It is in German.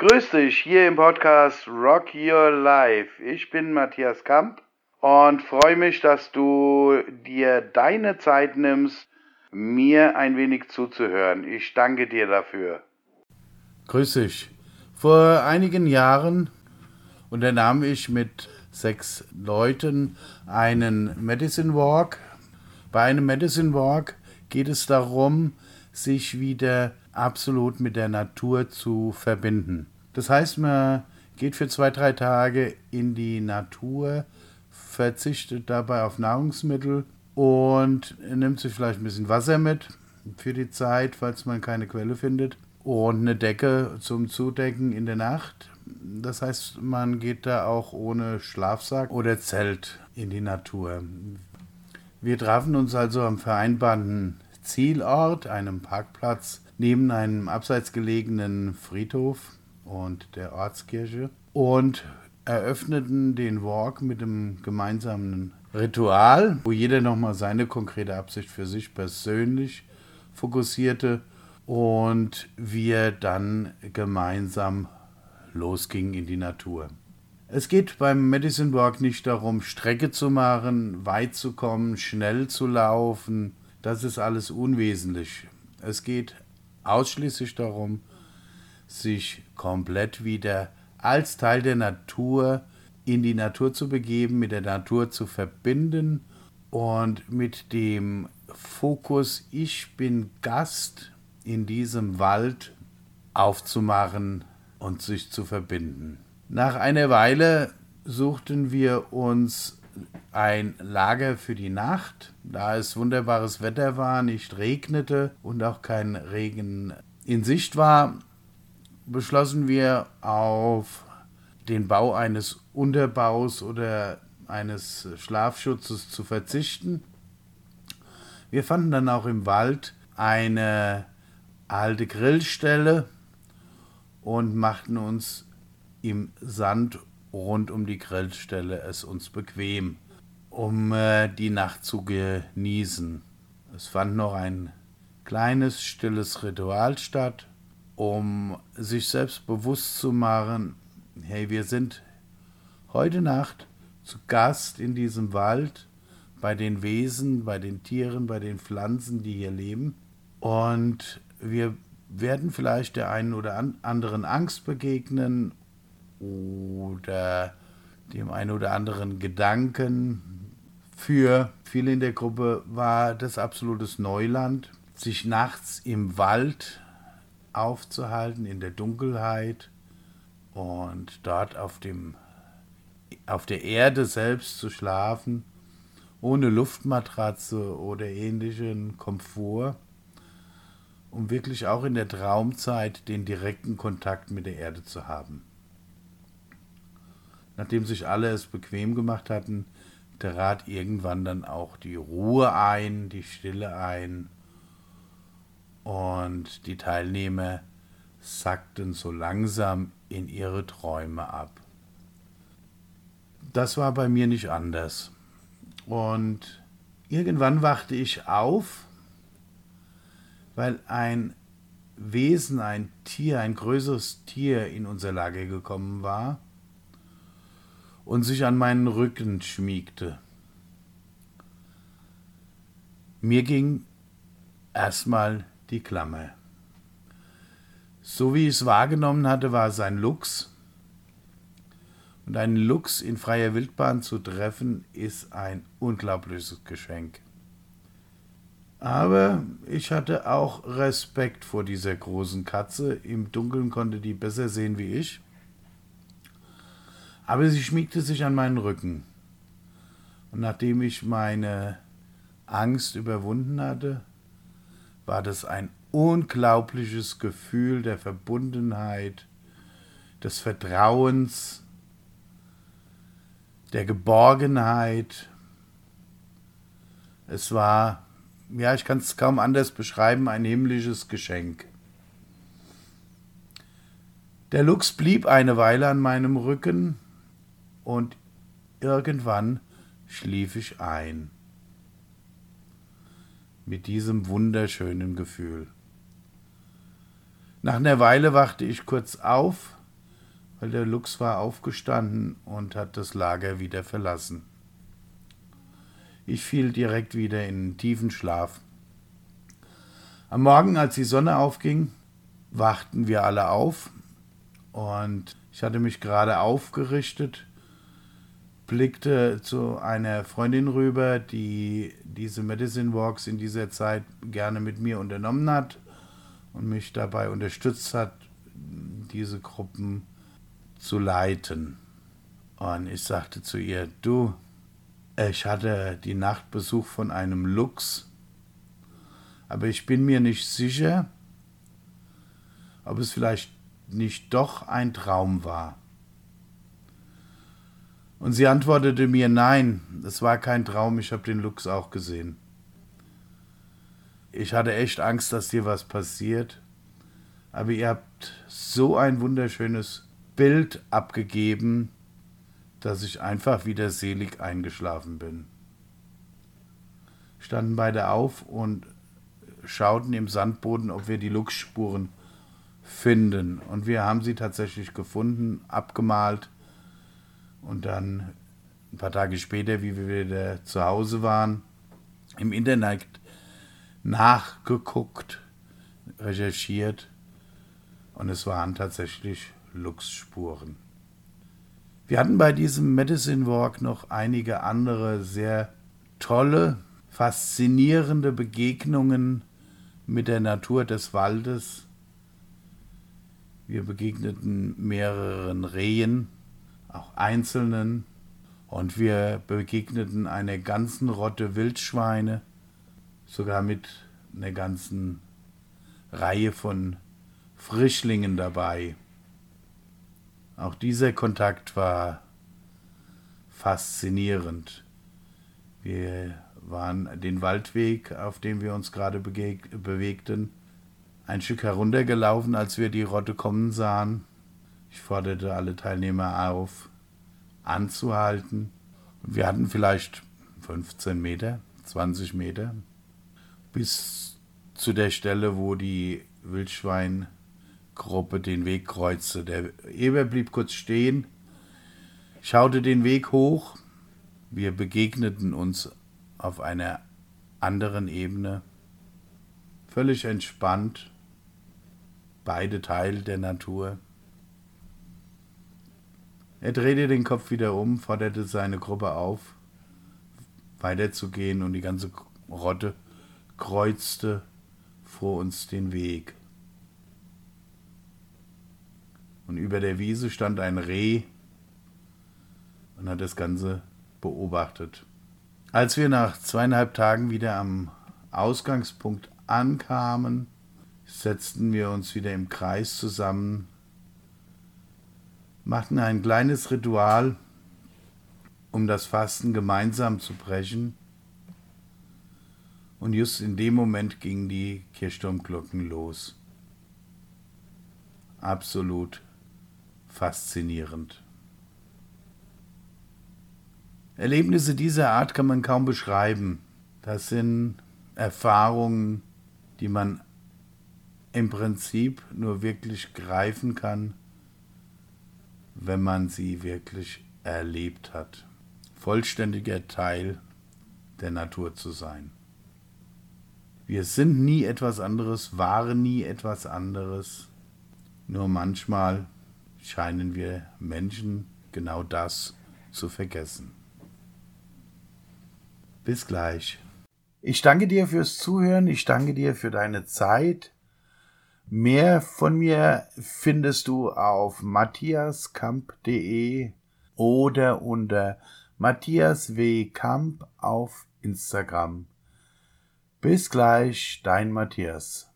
Grüß dich hier im Podcast Rock Your Life. Ich bin Matthias Kamp und freue mich, dass du dir deine Zeit nimmst, mir ein wenig zuzuhören. Ich danke dir dafür. Grüß dich. Vor einigen Jahren unternahm ich mit sechs Leuten einen Medicine Walk. Bei einem Medicine Walk geht es darum, sich wieder absolut mit der Natur zu verbinden. Das heißt, man geht für zwei, drei Tage in die Natur, verzichtet dabei auf Nahrungsmittel und nimmt sich vielleicht ein bisschen Wasser mit für die Zeit, falls man keine Quelle findet und eine Decke zum Zudecken in der Nacht. Das heißt, man geht da auch ohne Schlafsack oder Zelt in die Natur. Wir trafen uns also am vereinbarten Zielort, einem Parkplatz neben einem abseits gelegenen Friedhof und der Ortskirche und eröffneten den Walk mit einem gemeinsamen Ritual, wo jeder nochmal seine konkrete Absicht für sich persönlich fokussierte und wir dann gemeinsam losgingen in die Natur. Es geht beim Medicine Walk nicht darum, Strecke zu machen, weit zu kommen, schnell zu laufen. Das ist alles unwesentlich. Es geht ausschließlich darum, sich komplett wieder als Teil der Natur in die Natur zu begeben, mit der Natur zu verbinden und mit dem Fokus Ich bin Gast in diesem Wald aufzumachen und sich zu verbinden. Nach einer Weile suchten wir uns ein Lager für die Nacht, da es wunderbares Wetter war, nicht regnete und auch kein Regen in Sicht war, beschlossen wir auf den Bau eines Unterbaus oder eines Schlafschutzes zu verzichten. Wir fanden dann auch im Wald eine alte Grillstelle und machten uns im Sand rund um die Grillstelle es uns bequem, um äh, die Nacht zu genießen. Es fand noch ein kleines, stilles Ritual statt, um sich selbst bewusst zu machen, hey, wir sind heute Nacht zu Gast in diesem Wald bei den Wesen, bei den Tieren, bei den Pflanzen, die hier leben. Und wir werden vielleicht der einen oder anderen Angst begegnen oder dem einen oder anderen Gedanken. Für viele in der Gruppe war das absolutes Neuland, sich nachts im Wald aufzuhalten in der Dunkelheit und dort auf, dem, auf der Erde selbst zu schlafen, ohne Luftmatratze oder ähnlichen Komfort, um wirklich auch in der Traumzeit den direkten Kontakt mit der Erde zu haben. Nachdem sich alle es bequem gemacht hatten, trat irgendwann dann auch die Ruhe ein, die Stille ein und die Teilnehmer sackten so langsam in ihre Träume ab. Das war bei mir nicht anders. Und irgendwann wachte ich auf, weil ein Wesen, ein Tier, ein größeres Tier in unser Lager gekommen war und sich an meinen Rücken schmiegte. Mir ging erstmal die Klammer. So wie ich es wahrgenommen hatte, war es ein Luchs. Und einen Luchs in freier Wildbahn zu treffen, ist ein unglaubliches Geschenk. Aber ich hatte auch Respekt vor dieser großen Katze. Im Dunkeln konnte die besser sehen wie ich. Aber sie schmiegte sich an meinen Rücken. Und nachdem ich meine Angst überwunden hatte, war das ein unglaubliches Gefühl der Verbundenheit, des Vertrauens, der Geborgenheit. Es war, ja, ich kann es kaum anders beschreiben, ein himmlisches Geschenk. Der Luchs blieb eine Weile an meinem Rücken und irgendwann schlief ich ein. mit diesem wunderschönen Gefühl. Nach einer Weile wachte ich kurz auf, weil der Luchs war aufgestanden und hat das Lager wieder verlassen. Ich fiel direkt wieder in einen tiefen Schlaf. Am Morgen, als die Sonne aufging, wachten wir alle auf und ich hatte mich gerade aufgerichtet, blickte zu einer Freundin rüber, die diese Medicine Walks in dieser Zeit gerne mit mir unternommen hat und mich dabei unterstützt hat, diese Gruppen zu leiten. Und ich sagte zu ihr, du, ich hatte die Nacht Besuch von einem Luchs, aber ich bin mir nicht sicher, ob es vielleicht nicht doch ein Traum war. Und sie antwortete mir, nein, es war kein Traum, ich habe den Luchs auch gesehen. Ich hatte echt Angst, dass dir was passiert, aber ihr habt so ein wunderschönes Bild abgegeben, dass ich einfach wieder selig eingeschlafen bin. Standen beide auf und schauten im Sandboden, ob wir die Luchsspuren finden. Und wir haben sie tatsächlich gefunden, abgemalt. Und dann ein paar Tage später, wie wir wieder zu Hause waren, im Internet nachgeguckt, recherchiert. Und es waren tatsächlich Luchsspuren. Wir hatten bei diesem Medicine Walk noch einige andere sehr tolle, faszinierende Begegnungen mit der Natur des Waldes. Wir begegneten mehreren Rehen, auch einzelnen, und wir begegneten einer ganzen Rotte Wildschweine, sogar mit einer ganzen Reihe von Frischlingen dabei. Auch dieser Kontakt war faszinierend. Wir waren den Waldweg, auf dem wir uns gerade bewegten, ein Stück heruntergelaufen, als wir die Rotte kommen sahen. Ich forderte alle Teilnehmer auf, anzuhalten. Wir hatten vielleicht 15 Meter, 20 Meter bis zu der Stelle, wo die Wildschwein Gruppe den Weg kreuzte. Der Eber blieb kurz stehen, schaute den Weg hoch. Wir begegneten uns auf einer anderen Ebene, völlig entspannt, beide Teil der Natur. Er drehte den Kopf wieder um, forderte seine Gruppe auf, weiterzugehen und die ganze Rotte kreuzte vor uns den Weg. Und über der Wiese stand ein Reh und hat das Ganze beobachtet. Als wir nach zweieinhalb Tagen wieder am Ausgangspunkt ankamen, setzten wir uns wieder im Kreis zusammen, machten ein kleines Ritual, um das Fasten gemeinsam zu brechen. Und just in dem Moment gingen die Kirchturmglocken los. Absolut faszinierend. Erlebnisse dieser Art kann man kaum beschreiben. Das sind Erfahrungen, die man im Prinzip nur wirklich greifen kann, wenn man sie wirklich erlebt hat. Vollständiger Teil der Natur zu sein. Wir sind nie etwas anderes, waren nie etwas anderes, nur manchmal scheinen wir Menschen genau das zu vergessen. Bis gleich. Ich danke dir fürs Zuhören, ich danke dir für deine Zeit. Mehr von mir findest du auf matthiaskamp.de oder unter Matthias W. Kamp auf Instagram. Bis gleich, dein Matthias.